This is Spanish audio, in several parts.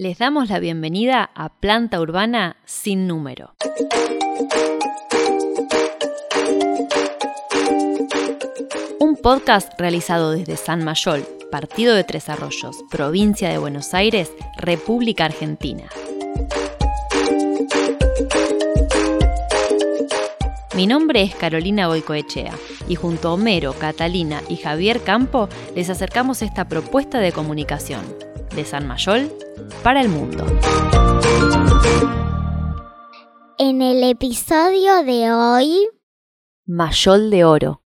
Les damos la bienvenida a Planta Urbana sin número. Un podcast realizado desde San Mayol, Partido de Tres Arroyos, Provincia de Buenos Aires, República Argentina. Mi nombre es Carolina Boicoechea y junto a Homero, Catalina y Javier Campo les acercamos esta propuesta de comunicación de San Mayol para el mundo. En el episodio de hoy, Mayol de Oro.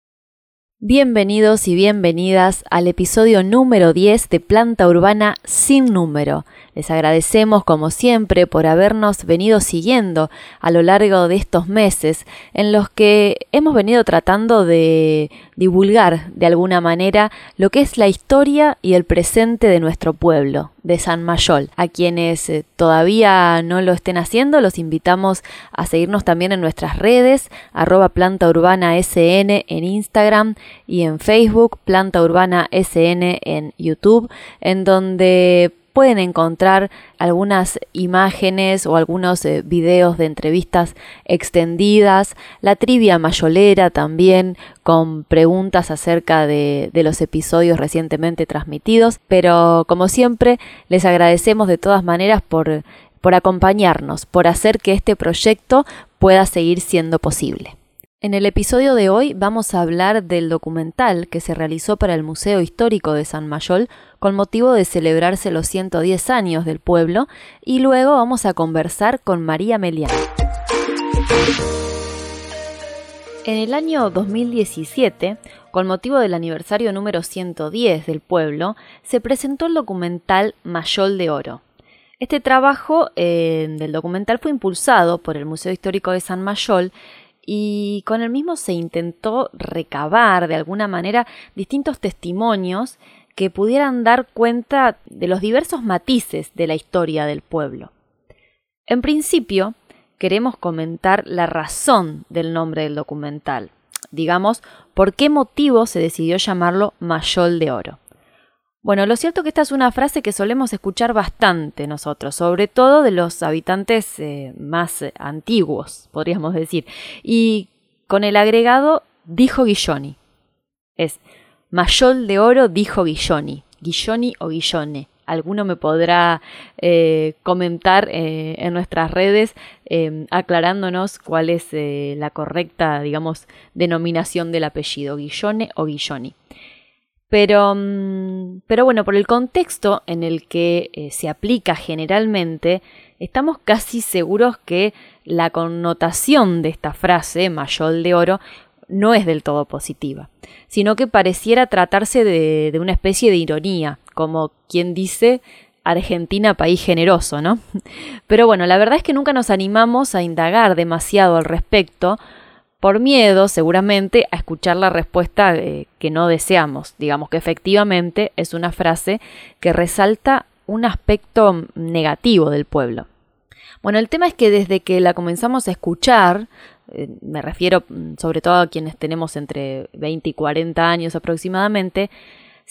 Bienvenidos y bienvenidas al episodio número 10 de Planta Urbana sin número. Les agradecemos como siempre por habernos venido siguiendo a lo largo de estos meses en los que hemos venido tratando de divulgar de alguna manera lo que es la historia y el presente de nuestro pueblo, de San Mayol. A quienes eh, todavía no lo estén haciendo, los invitamos a seguirnos también en nuestras redes, arroba Planta Urbana SN en Instagram y en Facebook, Planta Urbana SN en YouTube, en donde pueden encontrar algunas imágenes o algunos eh, videos de entrevistas extendidas, la trivia mayolera también con preguntas acerca de, de los episodios recientemente transmitidos, pero como siempre les agradecemos de todas maneras por, por acompañarnos, por hacer que este proyecto pueda seguir siendo posible. En el episodio de hoy vamos a hablar del documental que se realizó para el Museo Histórico de San Mayol con motivo de celebrarse los 110 años del pueblo y luego vamos a conversar con María Melián. En el año 2017, con motivo del aniversario número 110 del pueblo, se presentó el documental Mayol de Oro. Este trabajo eh, del documental fue impulsado por el Museo Histórico de San Mayol y con el mismo se intentó recabar de alguna manera distintos testimonios que pudieran dar cuenta de los diversos matices de la historia del pueblo. En principio, queremos comentar la razón del nombre del documental, digamos, por qué motivo se decidió llamarlo Mayol de Oro. Bueno, lo cierto es que esta es una frase que solemos escuchar bastante nosotros, sobre todo de los habitantes eh, más eh, antiguos, podríamos decir. Y con el agregado dijo Guilloni. Es Mayol de Oro dijo Guilloni. Guilloni o Guillone. Alguno me podrá eh, comentar en nuestras redes aclarándonos cuál es la correcta, digamos, denominación del apellido, Guillone o Guilloni. Pero, mm, pero bueno, por el contexto en el que eh, se aplica generalmente, estamos casi seguros que la connotación de esta frase, mayol de oro, no es del todo positiva, sino que pareciera tratarse de, de una especie de ironía, como quien dice Argentina país generoso, ¿no? Pero bueno, la verdad es que nunca nos animamos a indagar demasiado al respecto, por miedo seguramente a escuchar la respuesta eh, que no deseamos. Digamos que efectivamente es una frase que resalta un aspecto negativo del pueblo. Bueno, el tema es que desde que la comenzamos a escuchar, eh, me refiero mm, sobre todo a quienes tenemos entre 20 y 40 años aproximadamente,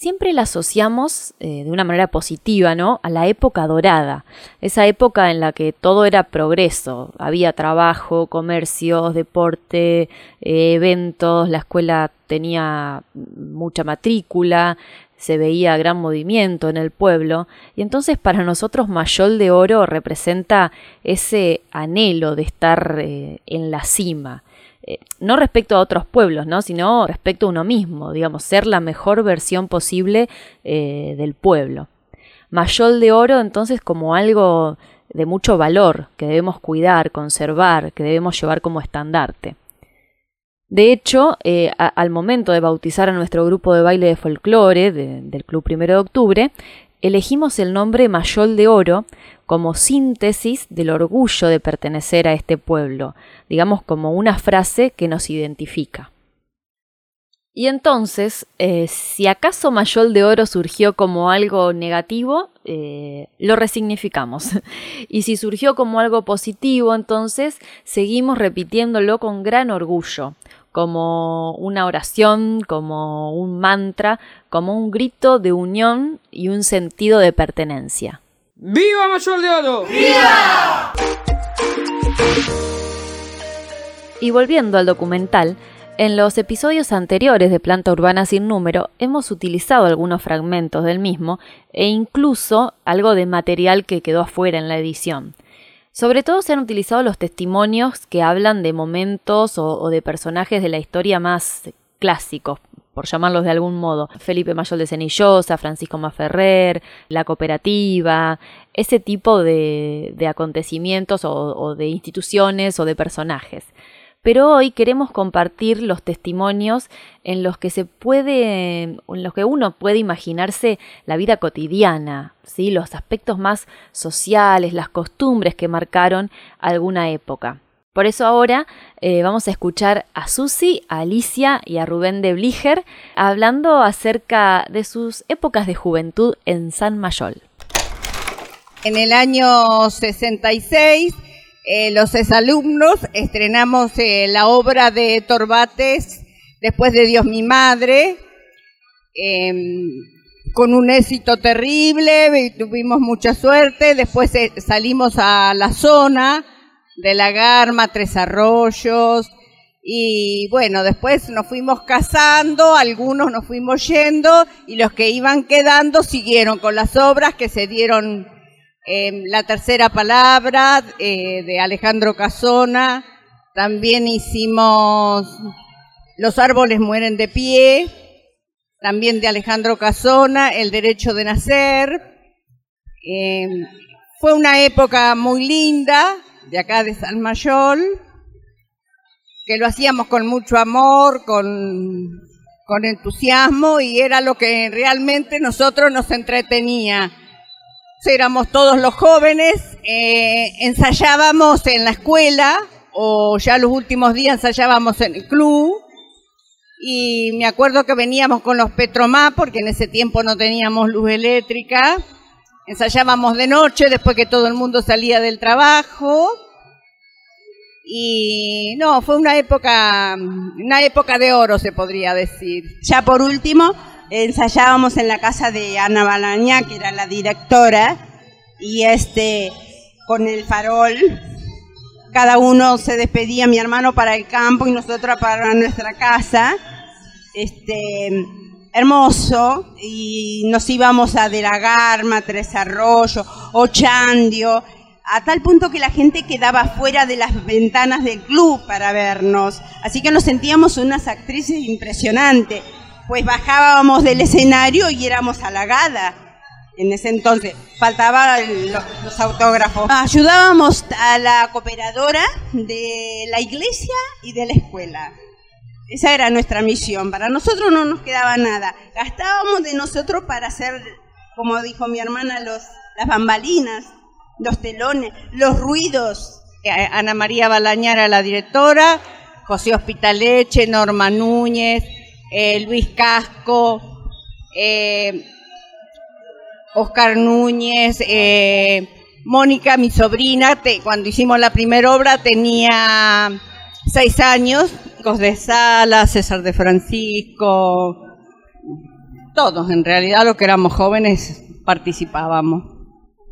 siempre la asociamos eh, de una manera positiva, ¿no? A la época dorada, esa época en la que todo era progreso, había trabajo, comercios, deporte, eh, eventos, la escuela tenía mucha matrícula, se veía gran movimiento en el pueblo, y entonces para nosotros Mayol de Oro representa ese anhelo de estar eh, en la cima, eh, no respecto a otros pueblos, ¿no? sino respecto a uno mismo, digamos, ser la mejor versión posible eh, del pueblo. Mayol de oro entonces como algo de mucho valor que debemos cuidar, conservar, que debemos llevar como estandarte. De hecho, eh, al momento de bautizar a nuestro grupo de baile de folclore del Club Primero de Octubre, elegimos el nombre Mayol de Oro como síntesis del orgullo de pertenecer a este pueblo, digamos como una frase que nos identifica. Y entonces, eh, si acaso Mayol de Oro surgió como algo negativo, eh, lo resignificamos. y si surgió como algo positivo, entonces seguimos repitiéndolo con gran orgullo, como una oración, como un mantra, como un grito de unión y un sentido de pertenencia. ¡Viva Mayol de Oro! ¡Viva! Y volviendo al documental, en los episodios anteriores de Planta Urbana sin número hemos utilizado algunos fragmentos del mismo e incluso algo de material que quedó afuera en la edición. Sobre todo se han utilizado los testimonios que hablan de momentos o, de personajes de la historia más clásicos, por llamarlos de algún modo. Felipe Mayol de Cenillosa, Francisco Maferrer, la cooperativa, ese tipo de, acontecimientos o de instituciones o de personajes pero hoy queremos compartir los testimonios en los que se puede, en los que uno puede imaginarse la vida cotidiana, ¿sí? los aspectos más sociales, las costumbres que marcaron alguna época. Por eso ahora eh, vamos a escuchar a Susi, a Alicia y a Rubén de Bliger hablando acerca de sus épocas de juventud en San Mayol. En el año 66 eh, los exalumnos estrenamos eh, la obra de Torbates, Después de Dios mi madre, em, con un éxito terrible, tuvimos mucha suerte, después eh, salimos a la zona de la Garma, Tres Arroyos, y bueno, después nos fuimos casando, algunos nos fuimos yendo, y los que iban quedando siguieron con las obras que se dieron Em, la tercera palabra eh, de Alejandro Casona. También hicimos Los árboles mueren de pie. También de Alejandro Casona, El derecho de nacer. Em, fue una época muy linda de acá de San Mayol, que lo hacíamos con mucho amor, con, con entusiasmo y era lo que realmente nosotros nos entretenía éramos todos los jóvenes, eh, ensayábamos en la escuela o ya los últimos días ensayábamos en el club. Y me acuerdo que veníamos con los Petromá porque en ese tiempo no teníamos luz eléctrica, ensayábamos de noche después que todo el mundo salía del trabajo. Y no, fue una época, una época de oro se podría decir. Ya por último, ensayábamos en la casa de Ana Balaña, que era la directora, y este, con el farol, cada uno se despedía, mi hermano para el campo y nosotros para nuestra casa, este, hermoso, y nos íbamos a De la Garma, Tres Arroyos, Ochandio, a tal punto que la gente quedaba fuera de las ventanas del club para vernos, así que nos sentíamos unas actrices impresionantes pues bajábamos del escenario y éramos halagada. En ese entonces faltaban los, autógrafos. Ayudábamos a la cooperadora de la iglesia y de la escuela. Esa era nuestra misión. Para nosotros no nos quedaba nada. Gastábamos de nosotros para hacer, como dijo mi hermana, los, las bambalinas, los telones, los ruidos. Eh, Ana María Balañara, la directora, José Hospitaleche, Norma Núñez, eh, Luis Casco, eh, Oscar Núñez, eh, Mónica, mi sobrina, cuando hicimos la primera obra tenía seis años, Cos de Sala, César de Francisco, todos en realidad los que éramos jóvenes participábamos.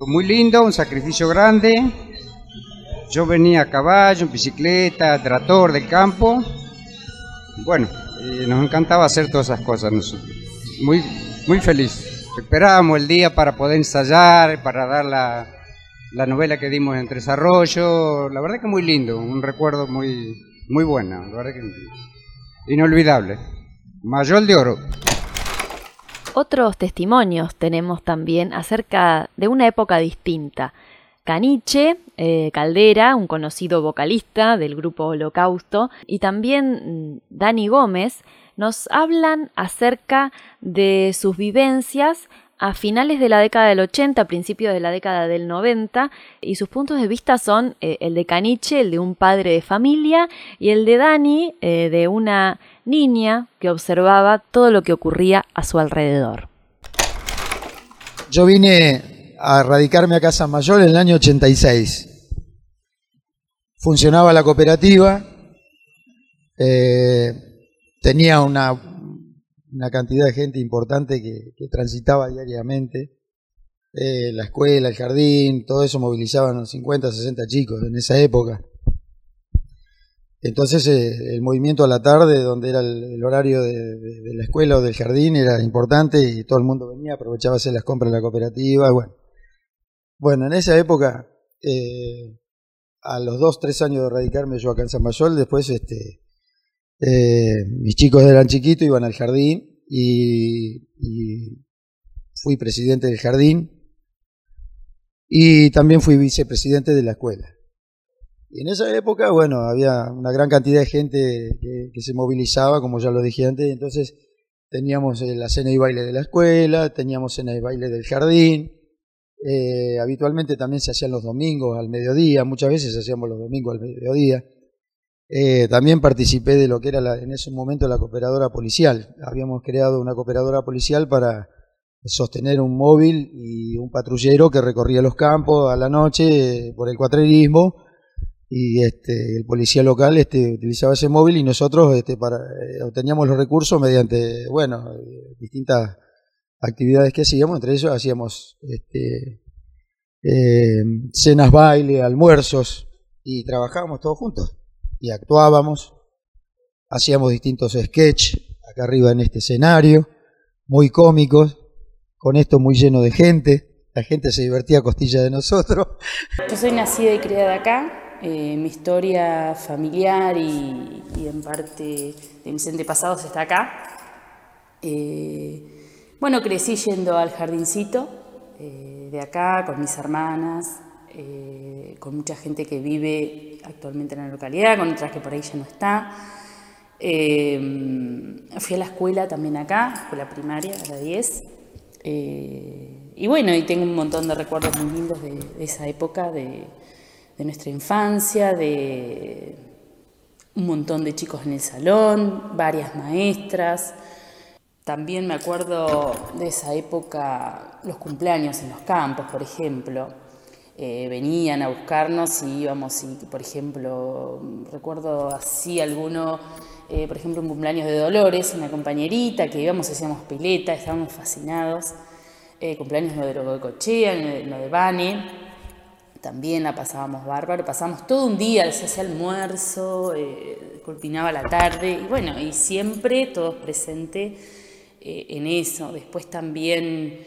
Muy lindo, un sacrificio grande. Yo venía a caballo, en bicicleta, trator del campo. Bueno, y nos encantaba hacer todas esas cosas. Muy, muy feliz. Esperábamos el día para poder ensayar, para dar la, la novela que dimos en Tres Arroyos. La verdad que muy lindo, un recuerdo muy, muy bueno, la verdad que inolvidable. Mayol de Oro. Otros testimonios tenemos también acerca de una época distinta. Caniche, eh, Caldera, un conocido vocalista del grupo Holocausto, y también mm, Dani Gómez, nos hablan acerca de sus vivencias a finales de la década del 80, principios de la década del 90, y sus puntos de vista son eh, el de Caniche, el de un padre de familia, y el de Dani, eh, de una niña que observaba todo lo que ocurría a su alrededor. Yo vine a radicarme a San Mayor en el año 86. Funcionaba la cooperativa, eh, tenía una, una, cantidad de gente importante que, transitaba diariamente. eh, la escuela, el jardín, todo eso movilizaban 50, 60 chicos en esa época. Entonces eh, el movimiento a la tarde, donde era el, horario de, la escuela o del jardín, era importante y todo el mundo venía, aprovechaba hacer las compras en la cooperativa. Bueno, bueno en esa época, eh, a los dos, tres años de radicarme yo acá en San Mayol, después este, eh, mis chicos eran chiquitos, iban al jardín y, fui presidente del jardín y también fui vicepresidente de la escuela. Y en esa época, bueno, había una gran cantidad de gente que, se movilizaba, como ya lo dije antes, entonces teníamos la cena y baile de la escuela, teníamos cena y baile del jardín, eh, habitualmente también se hacían los domingos al mediodía, muchas veces hacíamos los domingos al mediodía. Eh, también participé de lo que era en ese momento la cooperadora policial. Habíamos creado una cooperadora policial para sostener un móvil y un patrullero que recorría los campos a la noche por el cuatrerismo y este, el policía local este, utilizaba ese móvil y nosotros este, para, eh, obteníamos los recursos mediante, bueno, distintas actividades que hacíamos, entre ellos hacíamos este, eh, cenas, baile, almuerzos y trabajábamos todos juntos y actuábamos, hacíamos distintos sketches acá arriba en este escenario, muy cómicos, con esto muy lleno de gente, la gente se divertía a costilla de nosotros. Yo soy nacida y criada acá, eh, mi historia familiar y, en parte de mis antepasados está acá. Eh, bueno, crecí yendo al jardincito eh, de acá con mis hermanas, con mucha gente que vive actualmente en la localidad, con otras que por ahí ya no está. fui a la escuela también acá, escuela primaria, a la 10. y bueno, y tengo un montón de recuerdos muy lindos de esa época, de, de nuestra infancia, de un montón de chicos en el salón, varias maestras. También me acuerdo de esa época, los cumpleaños en los campos, por ejemplo. Eh, venían a buscarnos y íbamos, y, por ejemplo, recuerdo así alguno, eh, por ejemplo, un cumpleaños de Dolores, una compañerita, que íbamos, hacíamos pileta, estábamos fascinados. Eh, cumpleaños de Cochea, lo de Bane también la pasábamos bárbaro, pasábamos todo un día, se hacía almuerzo, eh, culminaba la tarde, y bueno, y siempre todos presentes eh, en eso. Después también,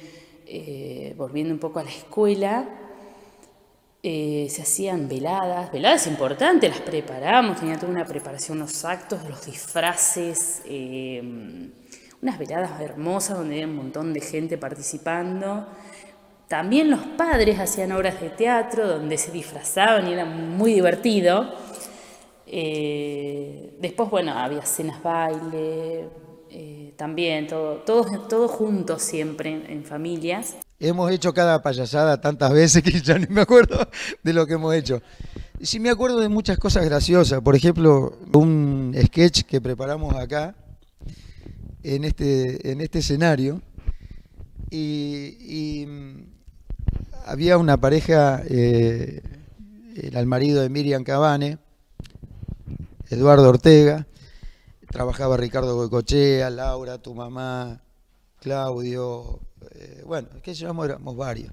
eh, volviendo un poco a la escuela, eh, se hacían veladas, veladas importantes, las preparamos, tenía toda una preparación, los actos, los disfraces, unas veladas hermosas donde había un montón de gente participando. También los padres hacían obras de teatro donde se disfrazaban y era muy divertido. Después, bueno, había cenas baile, eh, también, todo, todos, juntos siempre en, familias. Hemos hecho cada payasada tantas veces que ya ni me acuerdo de lo que hemos hecho. Sí me acuerdo de muchas cosas graciosas. Por ejemplo, un sketch que preparamos acá, en este, en este escenario. y había una pareja, eh, el marido de Miriam Cabane, Eduardo Ortega, trabajaba Ricardo Goicochea, Laura, tu mamá, Claudio, eh, bueno, es que llevamos éramos varios.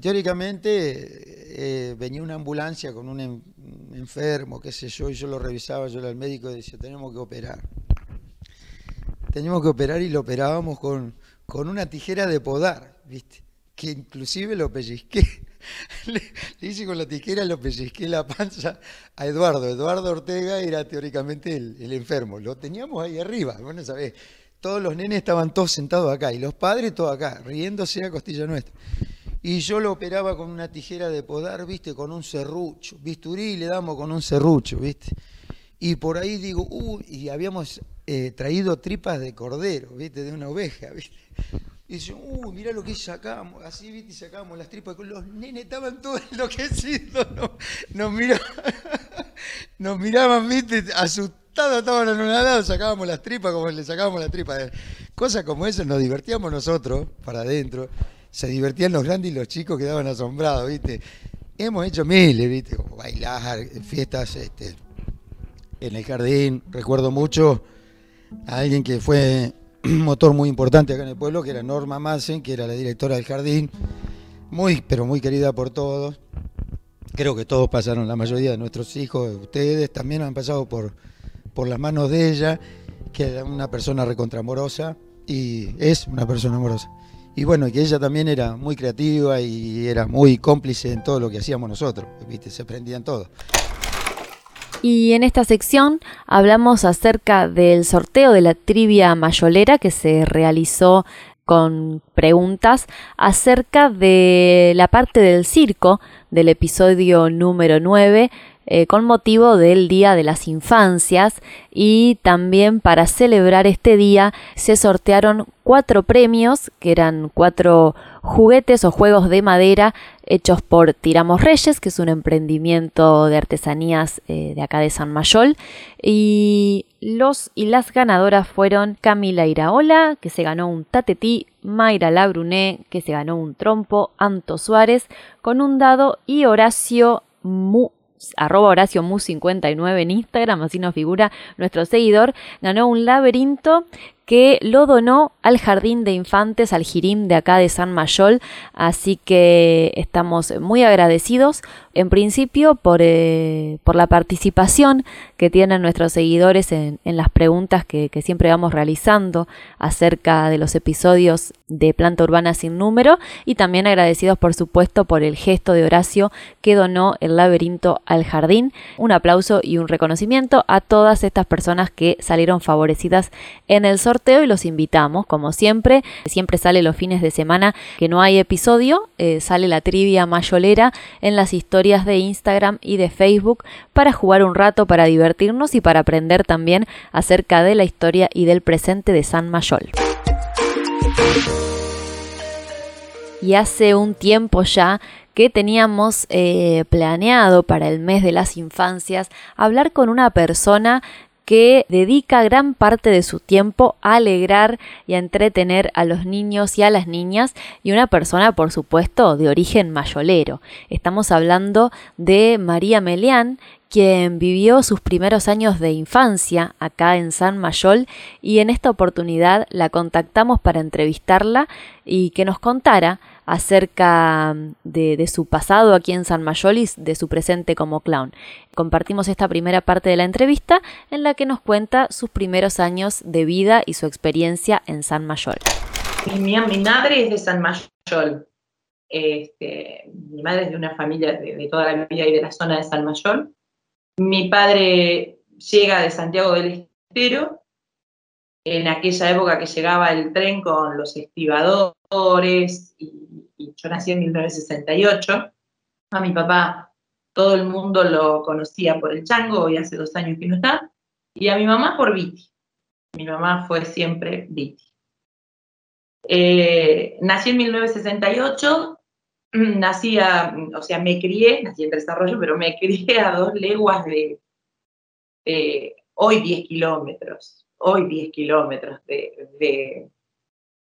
Teóricamente eh, venía una ambulancia con un, enfermo, qué sé yo, y yo lo revisaba, yo era el médico y decía, tenemos que operar. Teníamos que operar y lo operábamos con, con una tijera de podar, ¿viste? que inclusive lo pellizqué. Le, hice con la tijera, lo pellizqué la panza a Eduardo. Eduardo Ortega era teóricamente el, enfermo. Lo teníamos ahí arriba, bueno, sabés. Todos los nenes estaban todos sentados acá y los padres todos acá, riéndose a costilla nuestra. Y yo lo operaba con una tijera de podar, viste, con un serrucho. Bisturí le damos con un serrucho, viste. Y por ahí digo, uy, y habíamos eh, traído tripas de cordero, viste, de una oveja, viste y dice, uy, mira lo que sacamos, así, viste, y sacábamos las tripas. Los nenes estaban todos enloquecidos, nos, nos, miraban, nos miraban, viste, asustados, estaban anonadados, sacábamos las tripas como le sacábamos las tripas. Cosas como esas nos divertíamos nosotros, para adentro. Se divertían los grandes y los chicos quedaban asombrados, viste. Hemos hecho miles, viste, como bailar, fiestas este, en el jardín. Recuerdo mucho a alguien que fue motor muy importante acá en el pueblo, que era Norma Massen, que era la directora del jardín. muy, pero muy querida por todos. Creo que todos pasaron, la mayoría de nuestros hijos, ustedes también han pasado por, por las manos de ella, que era una persona recontramorosa y es una persona amorosa. Y bueno, que ella también era muy creativa y era muy cómplice en todo lo que hacíamos nosotros, ¿viste? se prendían todo. Y en esta sección hablamos acerca del sorteo de la trivia mayolera que se realizó con preguntas acerca de la parte del circo del episodio número 9 eh, con motivo del Día de las Infancias. Y también para celebrar este día se sortearon cuatro premios que eran cuatro juguetes o juegos de madera hechos por Tiramos Reyes, que es un emprendimiento de artesanías eh, de acá de San Mayol. Y los y las ganadoras fueron Camila Iraola, que se ganó un tatetí, Mayra Labruné, que se ganó un trompo, Anto Suárez con un dado y Horacio Mu arroba Horacio Mu 59 en Instagram, así nos figura nuestro seguidor, ganó un laberinto que lo donó al Jardín de Infantes, al Jirim de acá de San Mayol, así que estamos muy agradecidos en principio por, eh, por la participación que tienen nuestros seguidores en, las preguntas que, que, siempre vamos realizando acerca de los episodios de Planta Urbana sin número. Y también agradecidos por supuesto por el gesto de Horacio que donó el laberinto al jardín. Un aplauso y un reconocimiento a todas estas personas que salieron favorecidas en el sorteo y los invitamos, como siempre. Siempre sale los fines de semana que no hay episodio, eh, sale la trivia mayolera en las historias de Instagram y de Facebook para jugar un rato, para divertirnos y para aprender también acerca de la historia y del presente de San Mayol. Y hace un tiempo ya que teníamos eh, planeado para el mes de las infancias hablar con una persona que dedica gran parte de su tiempo a alegrar y a entretener a los niños y a las niñas y una persona, por supuesto, de origen mayolero. Estamos hablando de María Melián, quien vivió sus primeros años de infancia acá en San Mayol y en esta oportunidad la contactamos para entrevistarla y que nos contara acerca mm, de, su pasado aquí en San Mayolis, de su presente como clown. Compartimos esta primera parte de la entrevista en la que nos cuenta sus primeros años de vida y su experiencia en San Mayol. Mi, madre es de San Mayol. Este, mi madre es de una familia de, toda la vida y de la zona de San Mayol. Mi padre llega de Santiago del Estero en aquella época que llegaba el tren con los estibadores y yo nací en 1968. A mi papá todo el mundo lo conocía por el chango, y hace dos años que no está, y a mi mamá por Viti. Mi mamá fue siempre Viti. Eh, nací en 1968, nací o sea, me crié, nací en desarrollo, pero me crié a dos leguas de, hoy 10 kilómetros, hoy 10 kilómetros de,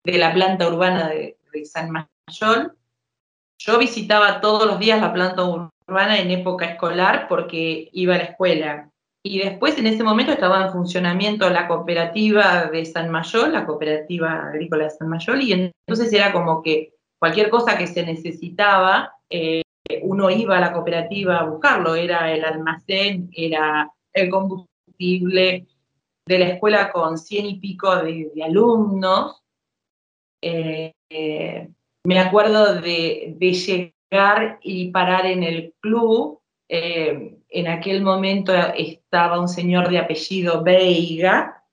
la planta urbana de, de San yo visitaba todos los días la planta urbana en época escolar porque iba a la escuela. Y después en ese momento estaba en funcionamiento la cooperativa de San Mayol, la cooperativa agrícola de San Mayol, y entonces era como que cualquier cosa que se necesitaba, eh, uno iba a la cooperativa a buscarlo, era el almacén, era el combustible de la escuela con cien y pico de, alumnos. Eh, eh, me acuerdo de, llegar y parar en el club. Eh, en aquel momento estaba un señor de apellido Veiga.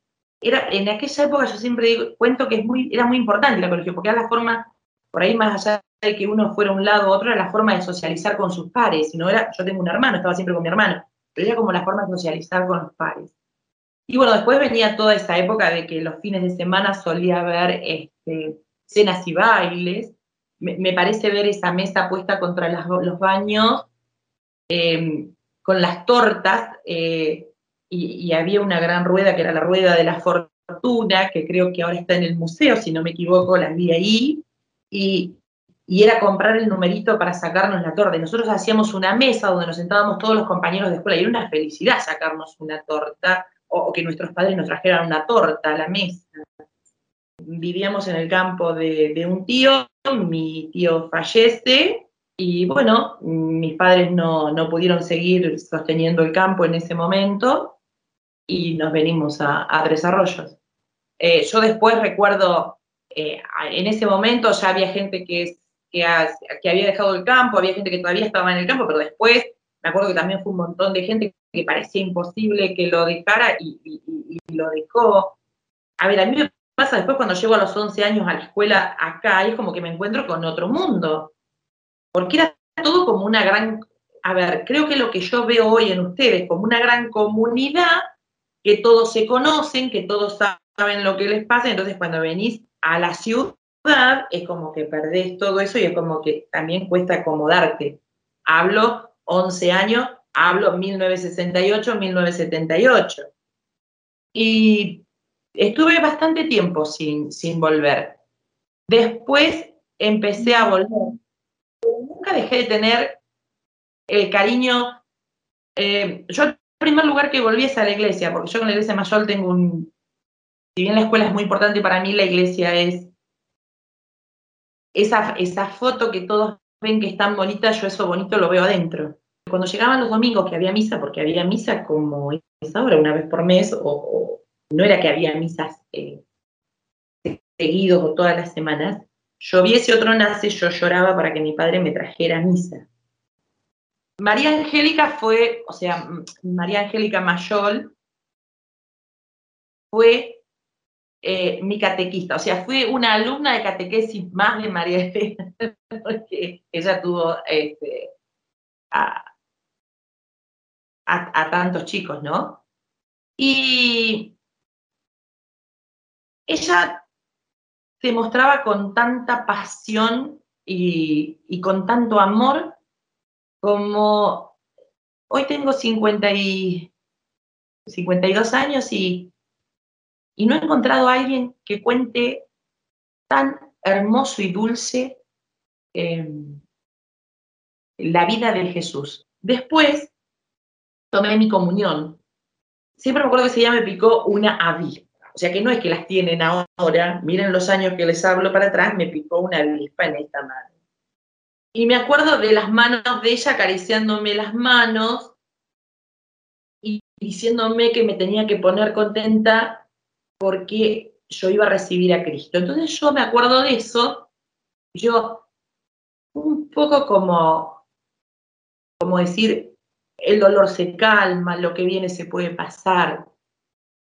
Era, en aquella época yo siempre digo, cuento que es muy, era muy importante la colegio, porque era la forma, por ahí más allá de que uno fuera un lado u otro, era la forma de socializar con sus pares. no era, yo tengo un hermano, estaba siempre con mi hermano, pero era como la forma de socializar con los pares. Y bueno, después venía toda esa época de que los fines de semana solía haber este, cenas y bailes, me, parece ver esa mesa puesta contra los baños em, con las tortas eh, y, había una gran rueda que era la rueda de la fortuna, que creo que ahora está en el museo, si no me equivoco, la vi ahí, y, era comprar el numerito para sacarnos la torta. nosotros hacíamos una mesa donde nos sentábamos todos los compañeros de escuela y era una felicidad sacarnos una torta o, o que nuestros padres nos trajeran una torta a la mesa vivíamos en el campo de, un tío, mi tío fallece y bueno, mis padres no, pudieron seguir sosteniendo el campo en ese momento y nos venimos a, a Tres Arroyos. Eh, yo después recuerdo, eh, en ese momento ya había gente que, que, había dejado el campo, había gente que todavía estaba en el campo, pero después me acuerdo que también fue un montón de gente que parecía imposible que lo dejara y, lo dejó. A ver, a mí me pasa después cuando llego a los 11 años a la escuela acá, es como que me encuentro con otro mundo, porque era todo como una gran, a ver, creo que lo que yo veo hoy en ustedes, como una gran comunidad, que todos se conocen, que todos saben lo que les pasa, entonces cuando venís a la ciudad es como que perdés todo eso y es como que también cuesta acomodarte. Hablo 11 años, hablo 1968, 1978. Y estuve bastante tiempo sin, sin volver. Después empecé a volver. nunca dejé de tener el cariño. Eh, yo, en primer lugar, que volví es a la iglesia, porque yo con la iglesia mayor tengo un. Si bien la escuela es muy importante para mí, la iglesia es. Esa, esa foto que todos ven que es tan bonita, yo eso bonito lo veo adentro. Cuando llegaban los domingos que había misa, porque había misa como es ahora, una vez por mes, o, no era que había misas eh, seguidos o todas las semanas, lloviese otro nace, yo lloraba para que mi padre me trajera misa. María Angélica fue, o sea, María Angélica Mayol fue eh, mi catequista, o sea, fue una alumna de catequesis más de María porque ella tuvo este, a, a, tantos chicos, ¿no? Y ella se mostraba con tanta pasión y, con tanto amor como hoy tengo 50 y, 52 años y, no he encontrado a alguien que cuente tan hermoso y dulce em, la vida de Jesús. Después, tomé mi comunión. Siempre me acuerdo que ese día me picó una avispa. O sea que no es que las tienen ahora, miren los años que les hablo para atrás, me picó una avispa en esta mano. Y me acuerdo de las manos de ella acariciándome las manos y diciéndome que me tenía que poner contenta porque yo iba a recibir a Cristo. Entonces yo me acuerdo de eso, yo un poco como, como decir, el dolor se calma, lo que viene se puede pasar.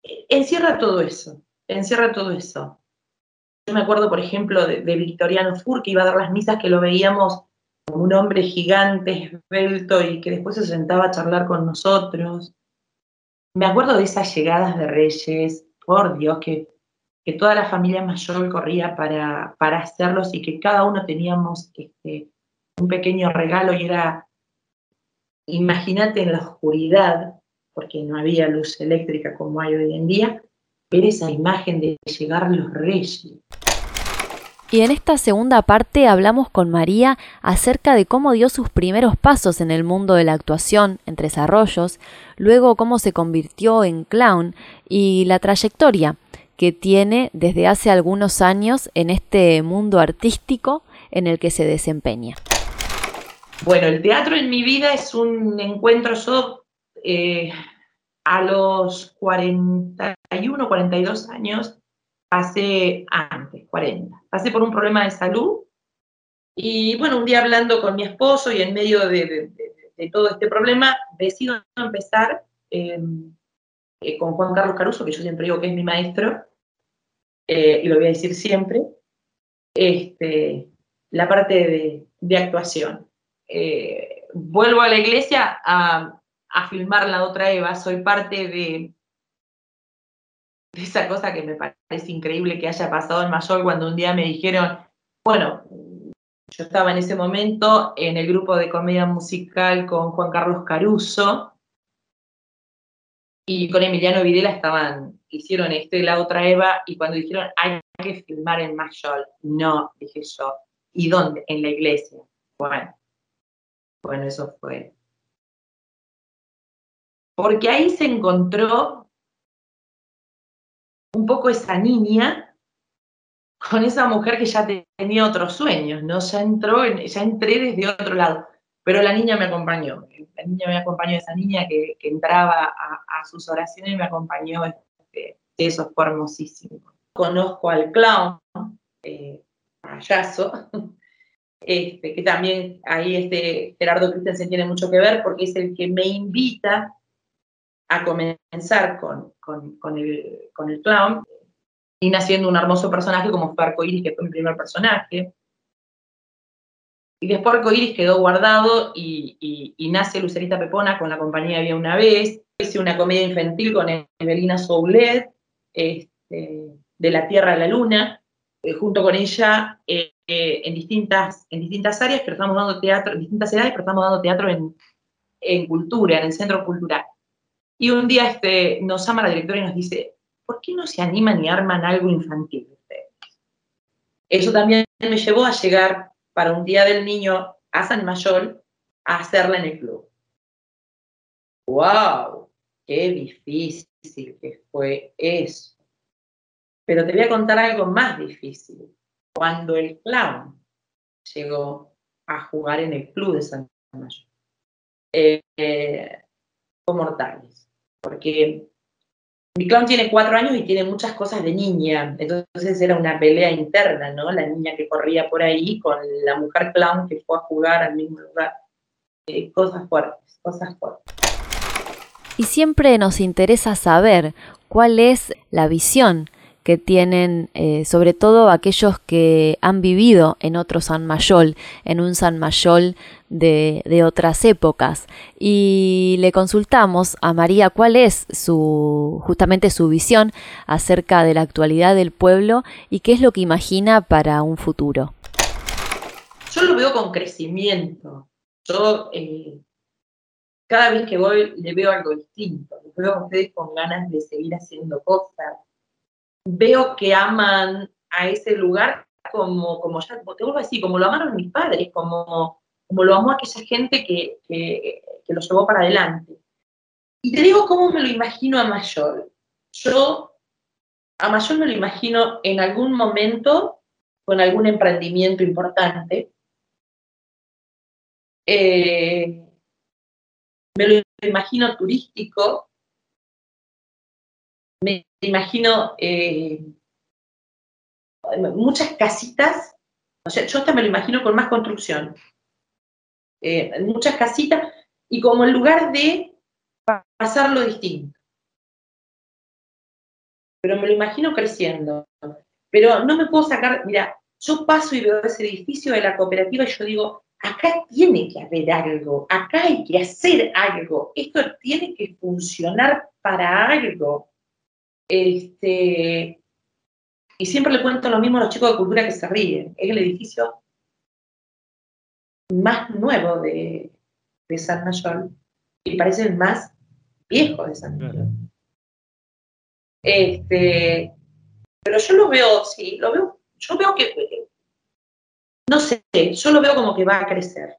Encierra todo eso, encierra todo eso. Yo me acuerdo, por ejemplo, de, Victoriano Fur, que iba a dar las misas, que lo veíamos como un hombre gigante, esbelto, y que después se sentaba a charlar con nosotros. Me acuerdo de esas llegadas de reyes, por Dios, que, que toda la familia mayor corría para, para hacerlos y que cada uno teníamos este, un pequeño regalo y era Imagínate en la oscuridad, porque no había luz eléctrica como hay hoy en día, ver esa imagen de llegar los reyes. Y en esta segunda parte hablamos con María acerca de cómo dio sus primeros pasos en el mundo de la actuación en Tres Arroyos, luego cómo se convirtió en clown y la trayectoria que tiene desde hace algunos años en este mundo artístico en el que se desempeña. Bueno, el teatro en mi vida es un encuentro. Yo eh, a los 41, 42 años pasé antes, 40. Pasé por un problema de salud y bueno, un día hablando con mi esposo y en medio de, todo este problema, decido empezar em, eh, con Juan Carlos Caruso, que yo siempre digo que es mi maestro, eh, y lo voy a decir siempre, este, la parte de actuación. Vuelvo a la iglesia a, filmar la otra Eva, soy parte de, esa cosa que me parece increíble que haya pasado en Mayor cuando un día me dijeron, bueno, yo estaba en ese momento en el grupo de comedia musical con Juan Carlos Caruso y con Emiliano Videla estaban, hicieron esto y la otra Eva y cuando dijeron hay que filmar en Mayor, no, dije yo, ¿y dónde? En la iglesia. Bueno, bueno, eso fue. Porque ahí se encontró un poco esa niña con esa mujer que ya tenía otros sueños, ¿no? Ya entró, ya entré desde otro lado. Pero la niña me acompañó, la niña me acompañó, esa niña que, entraba a, sus oraciones me acompañó, este, eso fue hermosísimo. Conozco al clown, eh, payaso, este, que también ahí este Gerardo Christensen tiene mucho que ver porque es el que me invita a comenzar con, con, el, con el clown y naciendo un hermoso personaje como fue Arcoiris, que fue mi primer personaje. Y después Arcoiris quedó guardado y, nace Lucerita Pepona con la compañía Había una vez. Hice una comedia infantil con Evelina Soulet, este, de la Tierra a la Luna, eh, junto con ella eh, eh, en, distintas, en distintas áreas, pero estamos dando teatro, en distintas edades, pero estamos dando teatro en, en cultura, en el centro cultural. Y un día este, nos llama la directora y nos dice, ¿por qué no se animan y arman algo infantil ustedes? Eso también me llevó a llegar para un Día del Niño a San Mayol a hacerla en el club. ¡Wow! ¡Qué difícil que fue eso! Pero te voy a contar algo más difícil. Cuando el clown llegó a jugar en el club de San Mayol, eh, eh, mortales, porque mi clown tiene cuatro años y tiene muchas cosas de niña, entonces era una pelea interna, ¿no? La niña que corría por ahí con la mujer clown que fue a jugar al mismo lugar. Eh, cosas fuertes, cosas fuertes. Y siempre nos interesa saber cuál es la visión que tienen eh, sobre todo aquellos que han vivido en otro San Mayol, en un San Mayol de, de, otras épocas. Y le consultamos a María cuál es su, justamente su visión acerca de la actualidad del pueblo y qué es lo que imagina para un futuro. Yo lo veo con crecimiento. Yo eh, cada vez que voy le veo algo distinto. Les veo a ustedes con ganas de seguir haciendo cosas veo que aman a ese lugar como, como ya, te vuelvo a decir, como lo amaron mis padres, como, como lo amó aquella gente que, que, lo llevó para adelante. Y te digo cómo me lo imagino a Mayor. Yo a Mayor me lo imagino en algún momento con algún emprendimiento importante. Eh, me lo imagino turístico, me imagino eh, muchas casitas, o sea, yo hasta me lo imagino con más construcción, eh, muchas casitas y como el lugar de pasarlo distinto. Pero me lo imagino creciendo. Pero no me puedo sacar, mira, yo paso y veo ese edificio de la cooperativa y yo digo, acá tiene que haber algo, acá hay que hacer algo, esto tiene que funcionar para algo. Este, y siempre le cuento lo mismo a los chicos de cultura que se ríen. Es el edificio más nuevo de, San Mayol y parece el más viejo de San Mayol. Este, pero yo lo veo, sí, lo veo, yo veo que, no sé, yo lo veo como que va a crecer.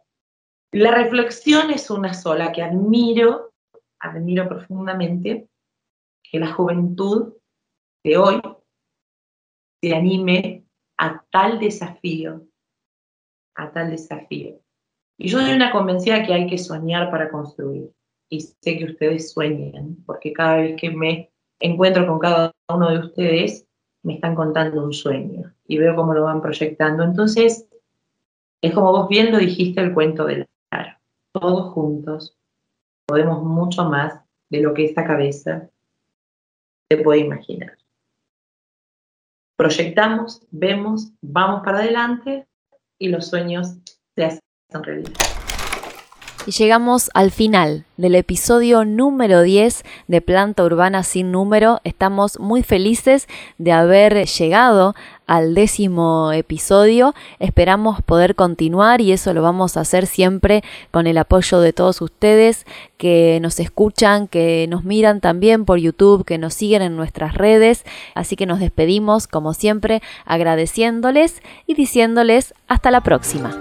La reflexión es una sola, que admiro, admiro profundamente, que la juventud de hoy se anime a tal desafío, a tal desafío. Y yo soy una convencida que hay que soñar para construir. Y sé que ustedes sueñan, porque cada vez que me encuentro con cada uno de ustedes, me están contando un sueño y veo cómo lo van proyectando. Entonces, es como vos bien lo dijiste el cuento del aro. Todos juntos podemos mucho más de lo que esta cabeza puede imaginar. Proyectamos, vemos, vamos para adelante y los sueños se hacen realidad. Y llegamos al final del episodio número 10 de Planta Urbana sin número. Estamos muy felices de haber llegado al décimo episodio. Esperamos poder continuar y eso lo vamos a hacer siempre con el apoyo de todos ustedes que nos escuchan, que nos miran también por YouTube, que nos siguen en nuestras redes. Así que nos despedimos como siempre agradeciéndoles y diciéndoles hasta la próxima.